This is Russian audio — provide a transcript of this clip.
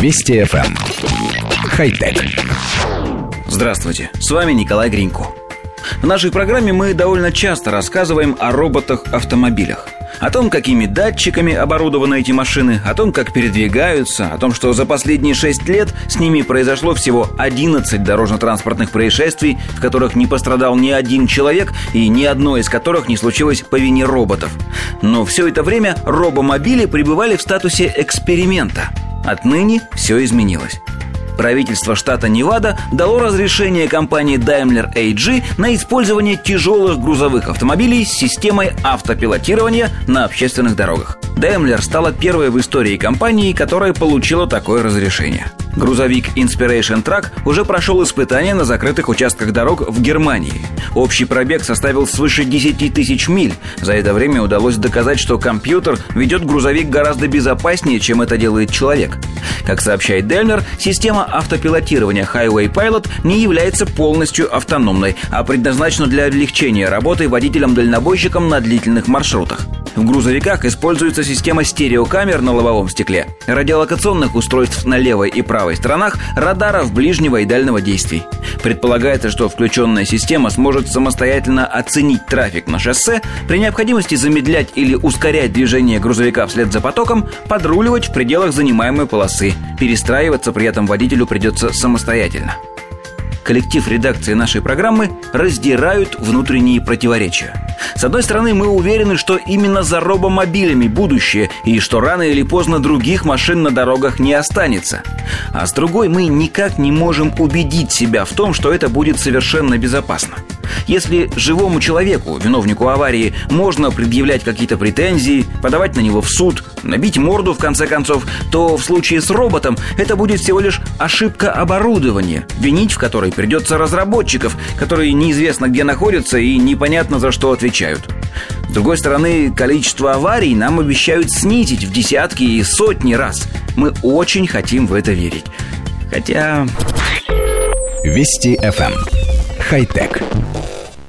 Вести FM. Эм. Хай-тек. Здравствуйте, с вами Николай Гринько. В нашей программе мы довольно часто рассказываем о роботах-автомобилях. О том, какими датчиками оборудованы эти машины, о том, как передвигаются, о том, что за последние 6 лет с ними произошло всего 11 дорожно-транспортных происшествий, в которых не пострадал ни один человек и ни одно из которых не случилось по вине роботов. Но все это время робомобили пребывали в статусе эксперимента. Отныне все изменилось правительство штата Невада дало разрешение компании Daimler AG на использование тяжелых грузовых автомобилей с системой автопилотирования на общественных дорогах. Daimler стала первой в истории компании, которая получила такое разрешение. Грузовик Inspiration Truck уже прошел испытания на закрытых участках дорог в Германии. Общий пробег составил свыше 10 тысяч миль. За это время удалось доказать, что компьютер ведет грузовик гораздо безопаснее, чем это делает человек. Как сообщает Daimler, система автопилотирования Highway Pilot не является полностью автономной, а предназначена для облегчения работы водителям-дальнобойщикам на длительных маршрутах. В грузовиках используется система стереокамер на лобовом стекле, радиолокационных устройств на левой и правой сторонах, радаров ближнего и дальнего действий. Предполагается, что включенная система сможет самостоятельно оценить трафик на шоссе, при необходимости замедлять или ускорять движение грузовика вслед за потоком, подруливать в пределах занимаемой полосы. Перестраиваться при этом водителю придется самостоятельно коллектив редакции нашей программы раздирают внутренние противоречия. С одной стороны, мы уверены, что именно за робомобилями будущее, и что рано или поздно других машин на дорогах не останется. А с другой, мы никак не можем убедить себя в том, что это будет совершенно безопасно. Если живому человеку, виновнику аварии, можно предъявлять какие-то претензии, подавать на него в суд, набить морду в конце концов, то в случае с роботом это будет всего лишь ошибка оборудования, винить в которой придется разработчиков, которые неизвестно где находятся и непонятно за что отвечают. С другой стороны, количество аварий нам обещают снизить в десятки и сотни раз. Мы очень хотим в это верить. Хотя... Вести FM. Хай-тек.